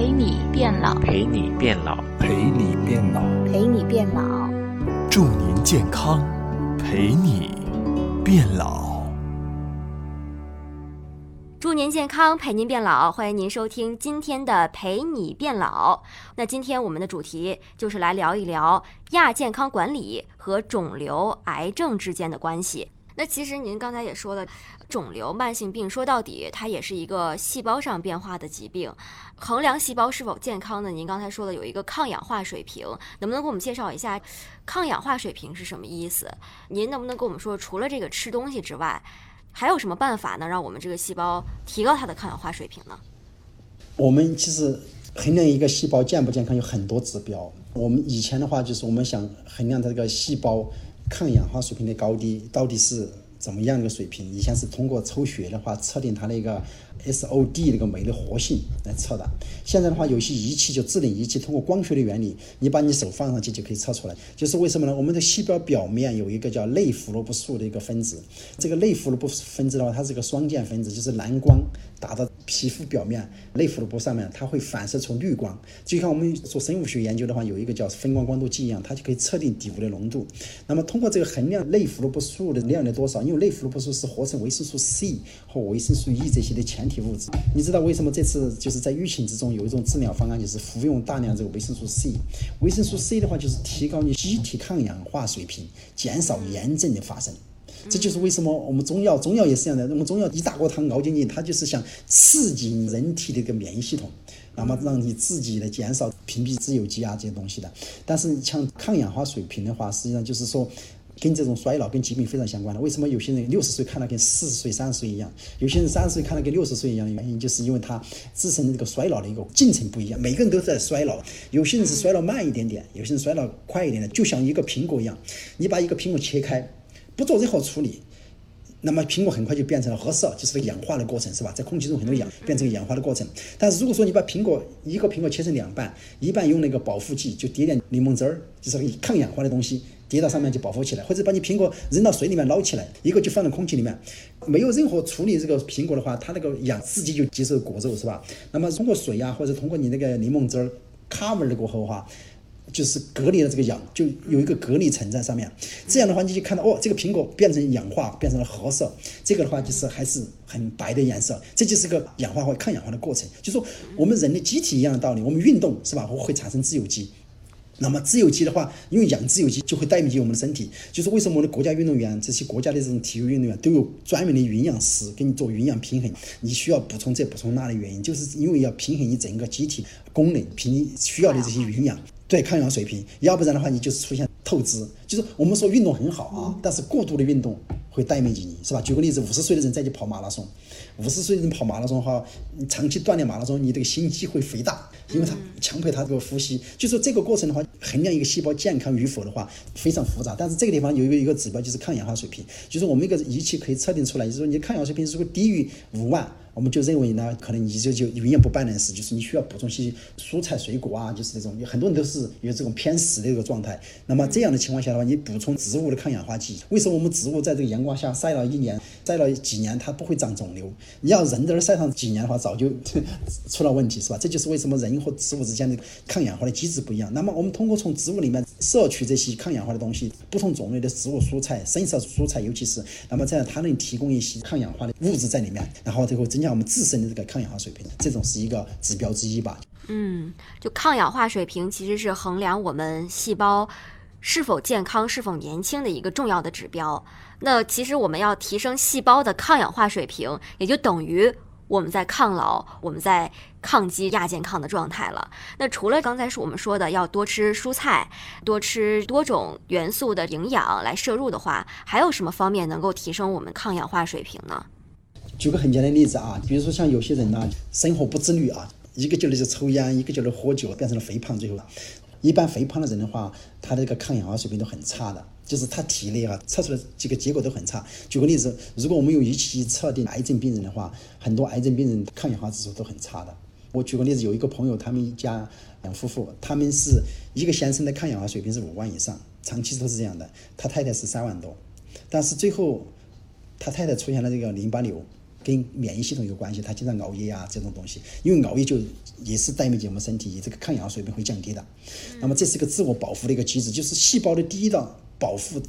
陪你变老，陪你变老，陪你变老，陪你变老，祝您健康，陪你变老。祝您健康，陪您变老。欢迎您收听今天的《陪你变老》。那今天我们的主题就是来聊一聊亚健康管理和肿瘤、癌症之间的关系。那其实您刚才也说了，肿瘤、慢性病说到底，它也是一个细胞上变化的疾病。衡量细胞是否健康呢？您刚才说的有一个抗氧化水平，能不能给我们介绍一下抗氧化水平是什么意思？您能不能跟我们说，除了这个吃东西之外，还有什么办法能让我们这个细胞提高它的抗氧化水平呢？我们其实衡量一个细胞健不健康有很多指标。我们以前的话就是我们想衡量它这个细胞抗氧化水平的高低到底是怎么样一个水平。以前是通过抽血的话测定它那个 SOD 那个酶的活性来测的。现在的话，有些仪器就智能仪器，通过光学的原理，你把你手放上去就可以测出来。就是为什么呢？我们的细胞表面有一个叫类胡萝卜素的一个分子，这个类胡萝卜分子的话，它是一个双键分子，就是蓝光打到皮肤表面类胡萝卜上面，它会反射出绿光。就像我们做生物学研究的话，有一个叫分光光度计一样，它就可以测定底物的浓度。那么通过这个衡量类胡萝卜素的量的多少，因为类胡萝卜素是合成维生素 C 和维生素 E 这些的前体物质。你知道为什么这次就是在疫情之中有一种治疗方案，就是服用大量这个维生素 C。维生素 C 的话，就是提高你机体抗氧化水平，减少炎症的发生。这就是为什么我们中药，中药也是这样的。我们中药一大锅汤熬进去，它就是想刺激人体的一个免疫系统，那么让你自己来减少屏蔽自由基啊这些东西的。但是像抗氧化水平的话，实际上就是说。跟这种衰老跟疾病非常相关的。为什么有些人六十岁看了跟四十岁、三十岁一样？有些人三十岁看了跟六十岁一样的原因，就是因为他自身的这个衰老的一个进程不一样。每个人都在衰老，有些人是衰老慢一点点，有些人衰老快一点点。就像一个苹果一样，你把一个苹果切开，不做任何处理。那么苹果很快就变成了褐色，就是个氧化的过程，是吧？在空气中很多氧变成氧化的过程。但是如果说你把苹果一个苹果切成两半，一半用那个保护剂，就滴点柠檬汁儿，就是抗氧化的东西，滴到上面就保护起来，或者把你苹果扔到水里面捞起来，一个就放在空气里面，没有任何处理这个苹果的话，它那个氧自己就接受果肉，是吧？那么通过水啊，或者通过你那个柠檬汁儿 cover 了过后的话。就是隔离了这个氧，就有一个隔离层在上面。这样的话，你就看到哦，这个苹果变成氧化，变成了褐色。这个的话就是还是很白的颜色，这就是个氧化或抗氧化的过程。就说我们人的机体一样的道理，我们运动是吧，会产生自由基。那么自由基的话，因为养自由基就会代谢我们的身体。就是为什么我们的国家运动员，这些国家的这种体育运动员都有专门的营养师给你做营养平衡，你需要补充这补充那的原因，就是因为要平衡你整个机体功能，平需要的这些营养。对抗氧水平，要不然的话，你就是出现透支。就是我们说运动很好啊，但是过度的运动会带面积你，是吧？举个例子，五十岁的人再去跑马拉松，五十岁的人跑马拉松哈，你长期锻炼马拉松，你这个心肌会肥大，因为它强迫它这个呼吸。就说这个过程的话，衡量一个细胞健康与否的话，非常复杂。但是这个地方有一个一个指标，就是抗氧化水平，就是我们一个仪器可以测定出来，就是说你的抗氧化水平如果低于五万。我们就认为呢，可能你就就永远不办的事，就是你需要补充些蔬菜水果啊，就是这种，有很多人都是有这种偏食的一个状态。那么这这样的情况下的话，你补充植物的抗氧化剂。为什么我们植物在这个阳光下晒了一年、晒了几年，它不会长肿瘤？你要人在那晒上几年的话，早就出了问题，是吧？这就是为什么人和植物之间的抗氧化的机制不一样。那么我们通过从植物里面摄取这些抗氧化的东西，不同种类的植物蔬菜、深色蔬菜，尤其是，那么这样它能提供一些抗氧化的物质在里面，然后最后。增加我们自身的这个抗氧化水平，这种是一个指标之一吧。嗯，就抗氧化水平其实是衡量我们细胞是否健康、是否年轻的一个重要的指标。那其实我们要提升细胞的抗氧化水平，也就等于我们在抗老，我们在抗击亚健康的状态了。那除了刚才是我们说的要多吃蔬菜、多吃多种元素的营养来摄入的话，还有什么方面能够提升我们抗氧化水平呢？举个很简单的例子啊，比如说像有些人呢，生活不自律啊，一个劲儿的就抽烟，一个劲儿的喝酒，变成了肥胖。最后，一般肥胖的人的话，他的这个抗氧化水平都很差的，就是他体内啊测出来几个结果都很差。举个例子，如果我们用仪器测定癌症病人的话，很多癌症病人抗氧化指数都很差的。我举个例子，有一个朋友，他们一家两夫妇，他们是一个先生的抗氧化水平是五万以上，长期都是这样的，他太太是三万多，但是最后他太太出现了这个淋巴瘤。跟免疫系统有关系，他经常熬夜啊这种东西，因为熬夜就也是代表我们身体这个抗氧化水平会降低的。那么这是一个自我保护的一个机制，就是细胞的第一道保护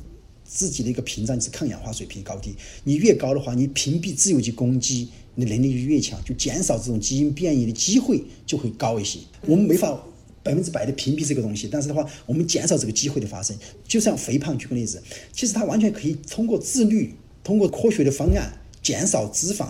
自己的一个屏障是抗氧化水平高低。你越高的话，你屏蔽自由基攻击你能力就越强，就减少这种基因变异的机会就会高一些。我们没法百分之百的屏蔽这个东西，但是的话，我们减少这个机会的发生。就像肥胖，举个例子，其实它完全可以通过自律，通过科学的方案减少脂肪。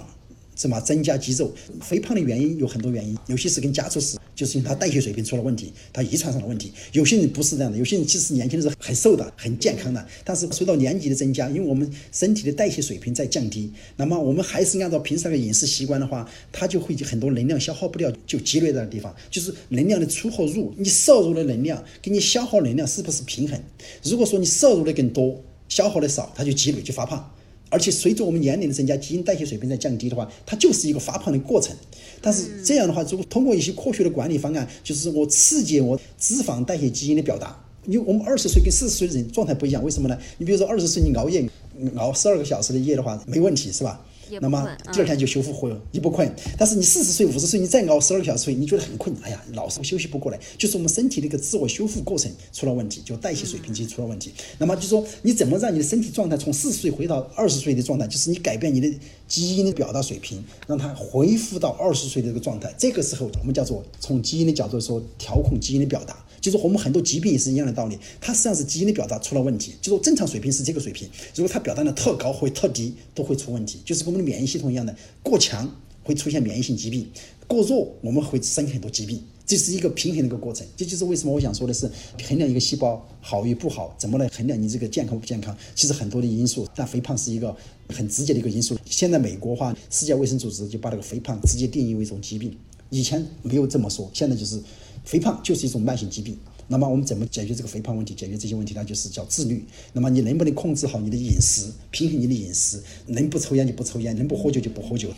什么增加肌肉？肥胖的原因有很多原因，有些是跟家族史，就是因为他代谢水平出了问题，他遗传上的问题。有些人不是这样的，有些人其实年轻的时候很瘦的，很健康的，但是随着年纪的增加，因为我们身体的代谢水平在降低，那么我们还是按照平时那个饮食习惯的话，它就会很多能量消耗不掉，就积累在地方，就是能量的出和入，你摄入的能量跟你消耗能量是不是平衡？如果说你摄入的更多，消耗的少，它就积累就发胖。而且随着我们年龄的增加，基因代谢水平在降低的话，它就是一个发胖的过程。但是这样的话，如果通过一些科学的管理方案，就是我刺激我脂肪代谢基因的表达。因为我们二十岁跟四十岁的人状态不一样，为什么呢？你比如说二十岁你熬夜熬十二个小时的夜的话，没问题是吧？那么第二天就修复回你不困，但是你四十岁、五十岁，你再熬十二个小时睡，你觉得很困，哎呀，老是休息不过来，就是我们身体的一个自我修复过程出了问题，就代谢水平其实出了问题。那么就说你怎么让你的身体状态从四十岁回到二十岁的状态，就是你改变你的基因的表达水平，让它恢复到二十岁的这个状态。这个时候我们叫做从基因的角度说调控基因的表达。就是和我们很多疾病也是一样的道理，它实际上是基因的表达出了问题。就说正常水平是这个水平，如果它表达的特高或特低，都会出问题。就是跟我们的免疫系统一样的，过强会出现免疫性疾病，过弱我们会生很多疾病。这是一个平衡的一个过程。这就是为什么我想说的是，衡量一个细胞好与不好，怎么来衡量你这个健康不健康？其实很多的因素，但肥胖是一个很直接的一个因素。现在美国话，世界卫生组织就把这个肥胖直接定义为一种疾病，以前没有这么说，现在就是。肥胖就是一种慢性疾病，那么我们怎么解决这个肥胖问题？解决这些问题呢？就是叫自律。那么你能不能控制好你的饮食，平衡你的饮食？能不抽烟就不抽烟，能不喝酒就不喝酒。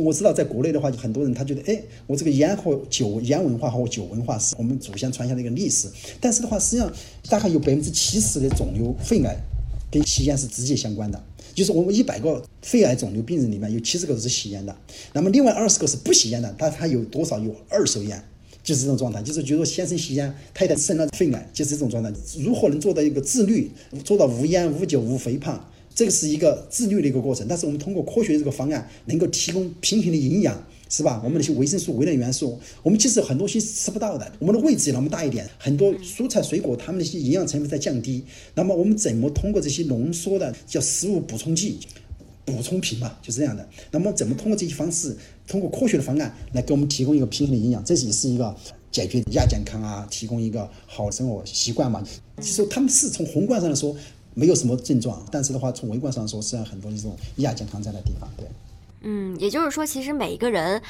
我知道在国内的话，很多人他觉得，哎，我这个烟和酒，烟文化和酒文化是我们祖先传下的一个历史。但是的话，实际上大概有百分之七十的肿瘤、肺癌跟吸烟是直接相关的。就是我们一百个肺癌肿瘤病人里面有七十个是吸烟的，那么另外二十个是不吸烟的，但他有多少有二手烟？就是这种状态，就是觉得先生吸烟，太太生了肺癌，就是这种状态。如何能做到一个自律，做到无烟、无酒、无肥胖？这个是一个自律的一个过程。但是我们通过科学这个方案，能够提供平衡的营养，是吧？我们那些维生素、微量元素，我们其实很多东西吃不到的。我们的胃子那么大一点，很多蔬菜水果，它们那些营养成分在降低。那么我们怎么通过这些浓缩的叫食物补充剂？补充品嘛，就是这样的。那么怎么通过这些方式，通过科学的方案来给我们提供一个平衡的营养，这也是一个解决亚健康啊，提供一个好生活习惯嘛。其实他们是从宏观上来说没有什么症状，但是的话从微观上说，实际上很多这种亚健康在的地方。对，嗯，也就是说，其实每一个人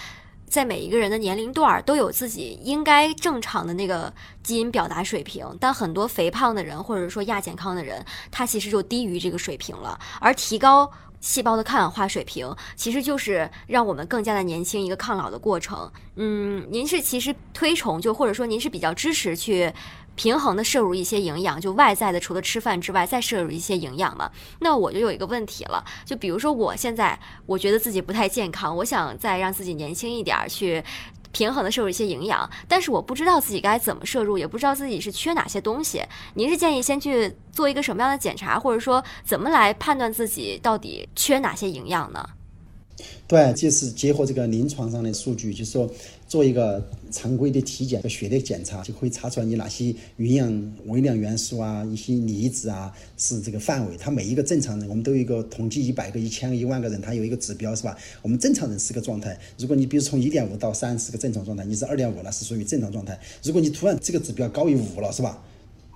在每一个人的年龄段都有自己应该正常的那个基因表达水平，但很多肥胖的人或者说亚健康的人，他其实就低于这个水平了，而提高。细胞的抗氧化水平其实就是让我们更加的年轻一个抗老的过程。嗯，您是其实推崇就或者说您是比较支持去平衡的摄入一些营养，就外在的除了吃饭之外再摄入一些营养嘛？那我就有一个问题了，就比如说我现在我觉得自己不太健康，我想再让自己年轻一点儿去。平衡的摄入一些营养，但是我不知道自己该怎么摄入，也不知道自己是缺哪些东西。您是建议先去做一个什么样的检查，或者说怎么来判断自己到底缺哪些营养呢？对，就是结合这个临床上的数据，就是说做一个常规的体检和血的检查，就可以查出来你哪些营养微量元素啊、一些离子啊是这个范围。它每一个正常人，我们都有一个统计，一百个、一千个、一万个人，他有一个指标，是吧？我们正常人是个状态。如果你比如从一点五到三是个正常状态，你是二点五了，是属于正常状态。如果你突然这个指标高于五了，是吧？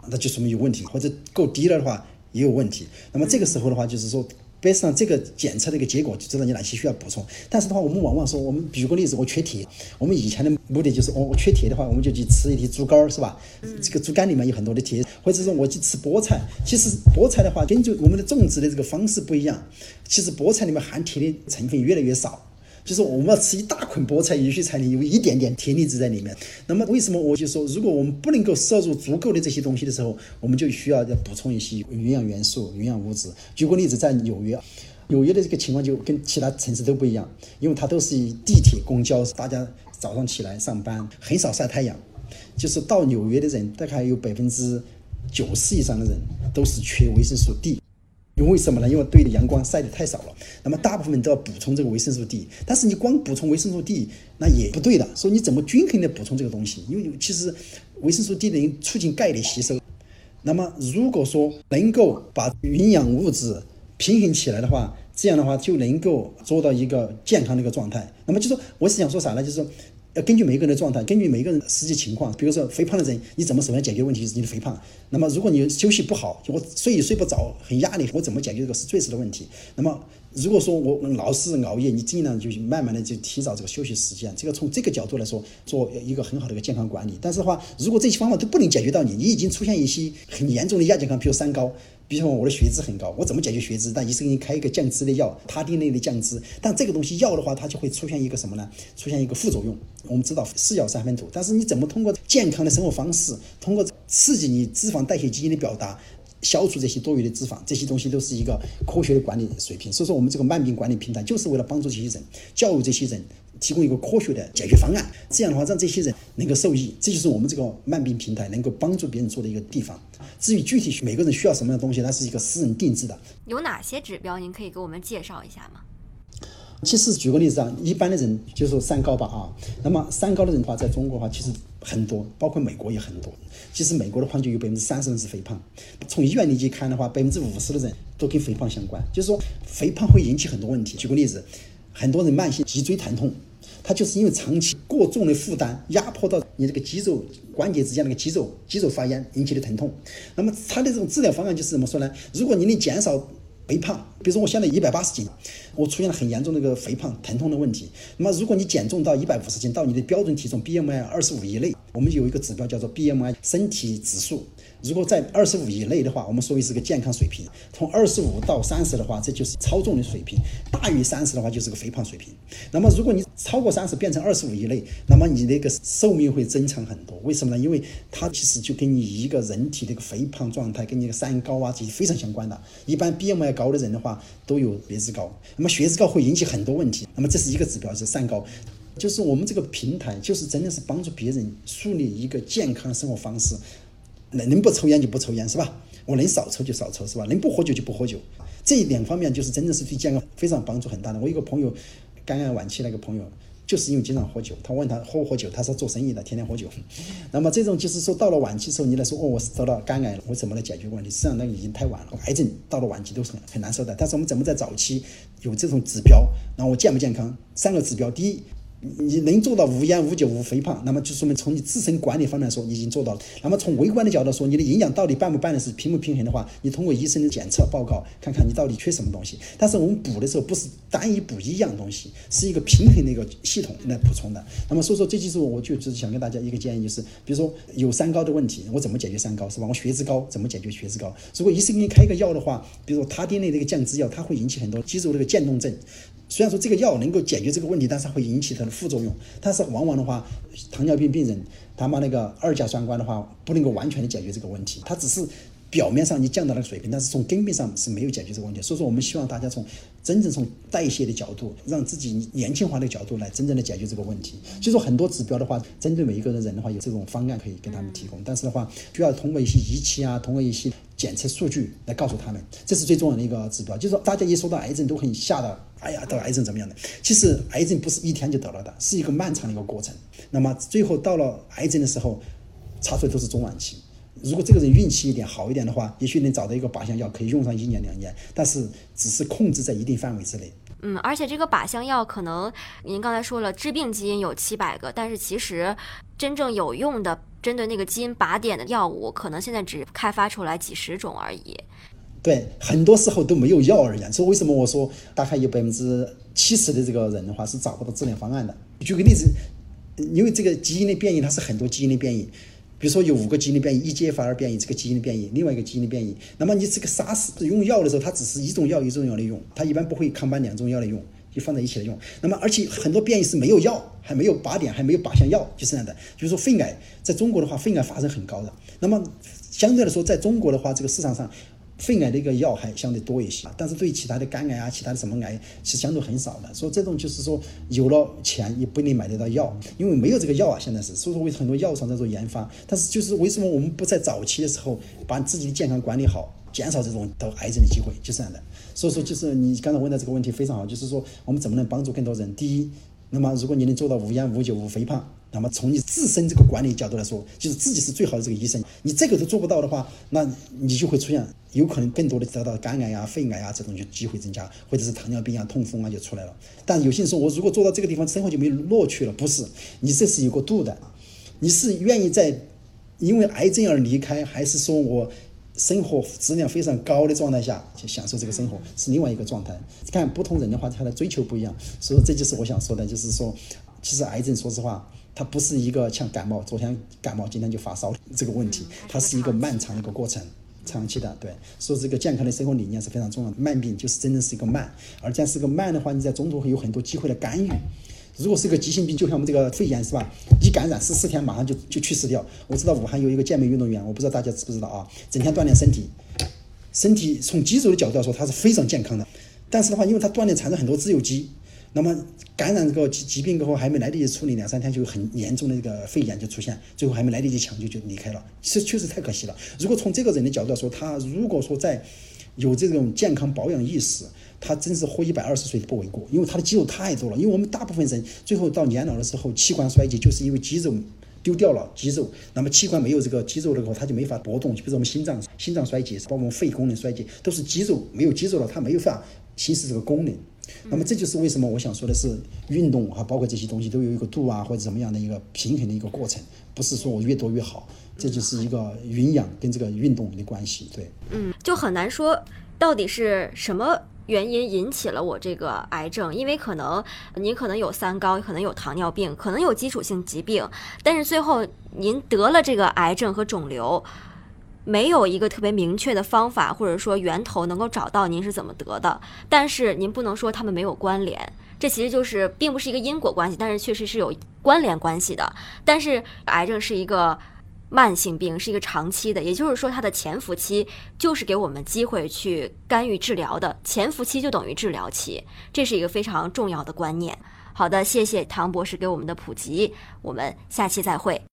那就说明有问题，或者够低了的话也有问题。那么这个时候的话，就是说。背上这个检测的一个结果，就知道你哪些需要补充。但是的话，我们往往说，我们举个例子，我缺铁。我们以前的目的就是，我我缺铁的话，我们就去吃一些猪肝，是吧？这个猪肝里面有很多的铁，或者说我去吃菠菜。其实菠菜的话，根据我们的种植的这个方式不一样，其实菠菜里面含铁的成分越来越少。就是我们要吃一大捆菠菜，也许才能有一点点铁离子在里面。那么为什么我就说，如果我们不能够摄入足够的这些东西的时候，我们就需要要补充一些营养元素、营养物质。举个例子，在纽约。纽约的这个情况就跟其他城市都不一样，因为它都是以地铁、公交，大家早上起来上班很少晒太阳，就是到纽约的人大概有百分之九十以上的人都是缺维生素 D。因为什么呢？因为对的阳光晒得太少了，那么大部分都要补充这个维生素 D。但是你光补充维生素 D 那也不对的，说你怎么均衡的补充这个东西？因为其实维生素 D 等于促进钙的吸收。那么如果说能够把营养物质平衡起来的话，这样的话就能够做到一个健康的一个状态。那么就说我是想说啥呢？就是说。要根据每个人的状态，根据每个人实际情况，比如说肥胖的人，你怎么首先解决问题是你的肥胖？那么如果你休息不好，我睡也睡不着，很压力，我怎么解决这个是最实的问题？那么如果说我老是熬夜，你尽量就慢慢的就提早这个休息时间，这个从这个角度来说，做一个很好的一个健康管理。但是的话，如果这些方法都不能解决到你，你已经出现一些很严重的亚健康，比如三高。比如说我的血脂很高，我怎么解决血脂？但医生给你开一个降脂的药，他汀类的降脂。但这个东西药的话，它就会出现一个什么呢？出现一个副作用。我们知道是药三分毒，但是你怎么通过健康的生活方式，通过刺激你脂肪代谢基因的表达，消除这些多余的脂肪，这些东西都是一个科学的管理水平。所以说，我们这个慢病管理平台就是为了帮助这些人，教育这些人。提供一个科学的解决方案，这样的话让这些人能够受益，这就是我们这个慢病平台能够帮助别人做的一个地方。至于具体每个人需要什么样的东西，它是一个私人定制的。有哪些指标？您可以给我们介绍一下吗？其实举个例子啊，一般的人就说三高吧啊，那么三高的人的话，在中国的话其实很多，包括美国也很多。其实美国的话就有百分之三十人是肥胖，从医院里去看的话，百分之五十的人都跟肥胖相关，就是说肥胖会引起很多问题。举个例子，很多人慢性脊椎疼痛。它就是因为长期过重的负担压迫到你这个肌肉关节之间那个肌肉肌肉发炎引起的疼痛。那么它的这种治疗方案就是怎么说呢？如果你能减少肥胖，比如说我现在一百八十斤，我出现了很严重的一个肥胖疼痛的问题。那么如果你减重到一百五十斤，到你的标准体重 BMI 二十五以内，我们有一个指标叫做 BMI 身体指数。如果在二十五以内的话，我们说为是个健康水平；从二十五到三十的话，这就是超重的水平；大于三十的话，就是个肥胖水平。那么，如果你超过三十变成二十五以内，那么你那个寿命会增长很多。为什么呢？因为它其实就跟你一个人体的一个肥胖状态，跟你的三高啊这些非常相关的。一般 BMI 高的人的话，都有血脂高。那么血脂高会引起很多问题。那么这是一个指标，是三高。就是我们这个平台，就是真的是帮助别人树立一个健康的生活方式。能能不抽烟就不抽烟是吧？我能少抽就少抽是吧？能不喝酒就不喝酒，这一两方面就是真的是对健康非常帮助很大的。我有个朋友，肝癌晚期那个朋友，就是因为经常喝酒，他问他喝不喝酒，他说做生意的天天喝酒。那么这种就是说到了晚期时候，你来说哦，我是得了肝癌了，我怎么来解决问题？实际上那个已经太晚了，癌症到了晚期都是很很难受的。但是我们怎么在早期有这种指标？然后我健不健康？三个指标，第一。你能做到无烟无酒无肥胖，那么就说明从你自身管理方面来说，你已经做到了。那么从微观的角度说，你的营养到底办不办的是平不平衡的话，你通过医生的检测报告，看看你到底缺什么东西。但是我们补的时候不是单一补一样东西，是一个平衡的一个系统来补充的。那么所以说，这就是我就只是想跟大家一个建议，就是比如说有三高的问题，我怎么解决三高是吧？我血脂高怎么解决血脂高？如果医生给你开一个药的话，比如说他汀类的一个降脂药，它会引起很多肌肉那个渐冻症。虽然说这个药能够解决这个问题，但是会引起它的副作用。但是往往的话，糖尿病病人他把那个二甲双胍的话，不能够完全的解决这个问题。它只是表面上你降到那个水平，但是从根本上是没有解决这个问题。所以说，我们希望大家从真正从代谢的角度，让自己年轻化的角度来真正的解决这个问题。就说很多指标的话，针对每一个人人的话，有这种方案可以给他们提供。但是的话，需要通过一些仪器啊，通过一些。检测数据来告诉他们，这是最重要的一个指标。就是说，大家一说到癌症都很吓到，哎呀，得癌症怎么样的？其实癌症不是一天就得了的，是一个漫长的一个过程。那么最后到了癌症的时候，查出来都是中晚期。如果这个人运气一点好一点的话，也许能找到一个靶向药，可以用上一年两年，但是只是控制在一定范围之内。嗯，而且这个靶向药可能您刚才说了，致病基因有七百个，但是其实真正有用的。针对那个基因靶点的药物，可能现在只开发出来几十种而已。对，很多时候都没有药而言。所以为什么我说大概有百分之七十的这个人的话是找不到治疗方案的？举个例子，因为这个基因的变异它是很多基因的变异，比如说有五个基因的变异一、G、F、R 变异这个基因的变异，另外一个基因的变异。那么你这个杀死用药的时候，它只是一种药一种药的用，它一般不会抗斑两种药来用。就放在一起来用，那么而且很多变异是没有药，还没有靶点，还没有靶向药，就是这样的。比如说肺癌在中国的话，肺癌发生很高的。那么相对来说，在中国的话，这个市场上，肺癌的一个药还相对多一些，但是对其他的肝癌啊、其他的什么癌是相对很少的。所以这种就是说，有了钱也不一定买得到药，因为没有这个药啊，现在是。所以说，为很多药厂在做研发，但是就是为什么我们不在早期的时候把自己的健康管理好，减少这种得癌症的机会，就是这样的。所以说，就是你刚才问的这个问题非常好，就是说我们怎么能帮助更多人？第一，那么如果你能做到无烟、无酒、无肥胖。那么从你自身这个管理角度来说，就是自己是最好的这个医生。你这个都做不到的话，那你就会出现有可能更多的得到肝癌啊、肺癌啊这种就机会增加，或者是糖尿病啊、痛风啊就出来了。但有些人说我如果做到这个地方，生活就没有乐趣了。不是，你这是有个度的。你是愿意在因为癌症而离开，还是说我生活质量非常高的状态下去享受这个生活，是另外一个状态。看不同人的话，他的追求不一样。所以这就是我想说的，就是说，其实癌症，说实话。它不是一个像感冒，昨天感冒，今天就发烧这个问题，它是一个漫长的一个过程，长期的。对，所以这个健康的生活理念是非常重要的。慢病就是真正是一个慢，而这样是个慢的话，你在中途会有很多机会的干预。如果是个急性病，就像我们这个肺炎是吧？一感染十四天马上就就去世掉。我知道武汉有一个健美运动员，我不知道大家知不知道啊？整天锻炼身体，身体从肌肉的角度来说，他是非常健康的。但是的话，因为他锻炼产生很多自由基。那么感染这个疾疾病过后，还没来得及处理，两三天就很严重的这个肺炎就出现，最后还没来得及抢救就离开了，是确实太可惜了。如果从这个人的角度来说，他如果说在有这种健康保养意识，他真是活一百二十岁不为过，因为他的肌肉太多了。因为我们大部分人最后到年老的时候，器官衰竭就是因为肌肉丢掉了，肌肉，那么器官没有这个肌肉的话，他就没法搏动。就比如说我们心脏心脏衰竭，包括我们肺功能衰竭，都是肌肉没有肌肉了，它没有法行使这个功能。那么这就是为什么我想说的是，运动哈，包括这些东西都有一个度啊，或者怎么样的一个平衡的一个过程，不是说我越多越好，这就是一个营养跟这个运动的关系。对，嗯，就很难说到底是什么原因引起了我这个癌症，因为可能您可能有三高，可能有糖尿病，可能有基础性疾病，但是最后您得了这个癌症和肿瘤。没有一个特别明确的方法，或者说源头能够找到您是怎么得的，但是您不能说他们没有关联，这其实就是并不是一个因果关系，但是确实是有关联关系的。但是癌症是一个慢性病，是一个长期的，也就是说它的潜伏期就是给我们机会去干预治疗的，潜伏期就等于治疗期，这是一个非常重要的观念。好的，谢谢唐博士给我们的普及，我们下期再会。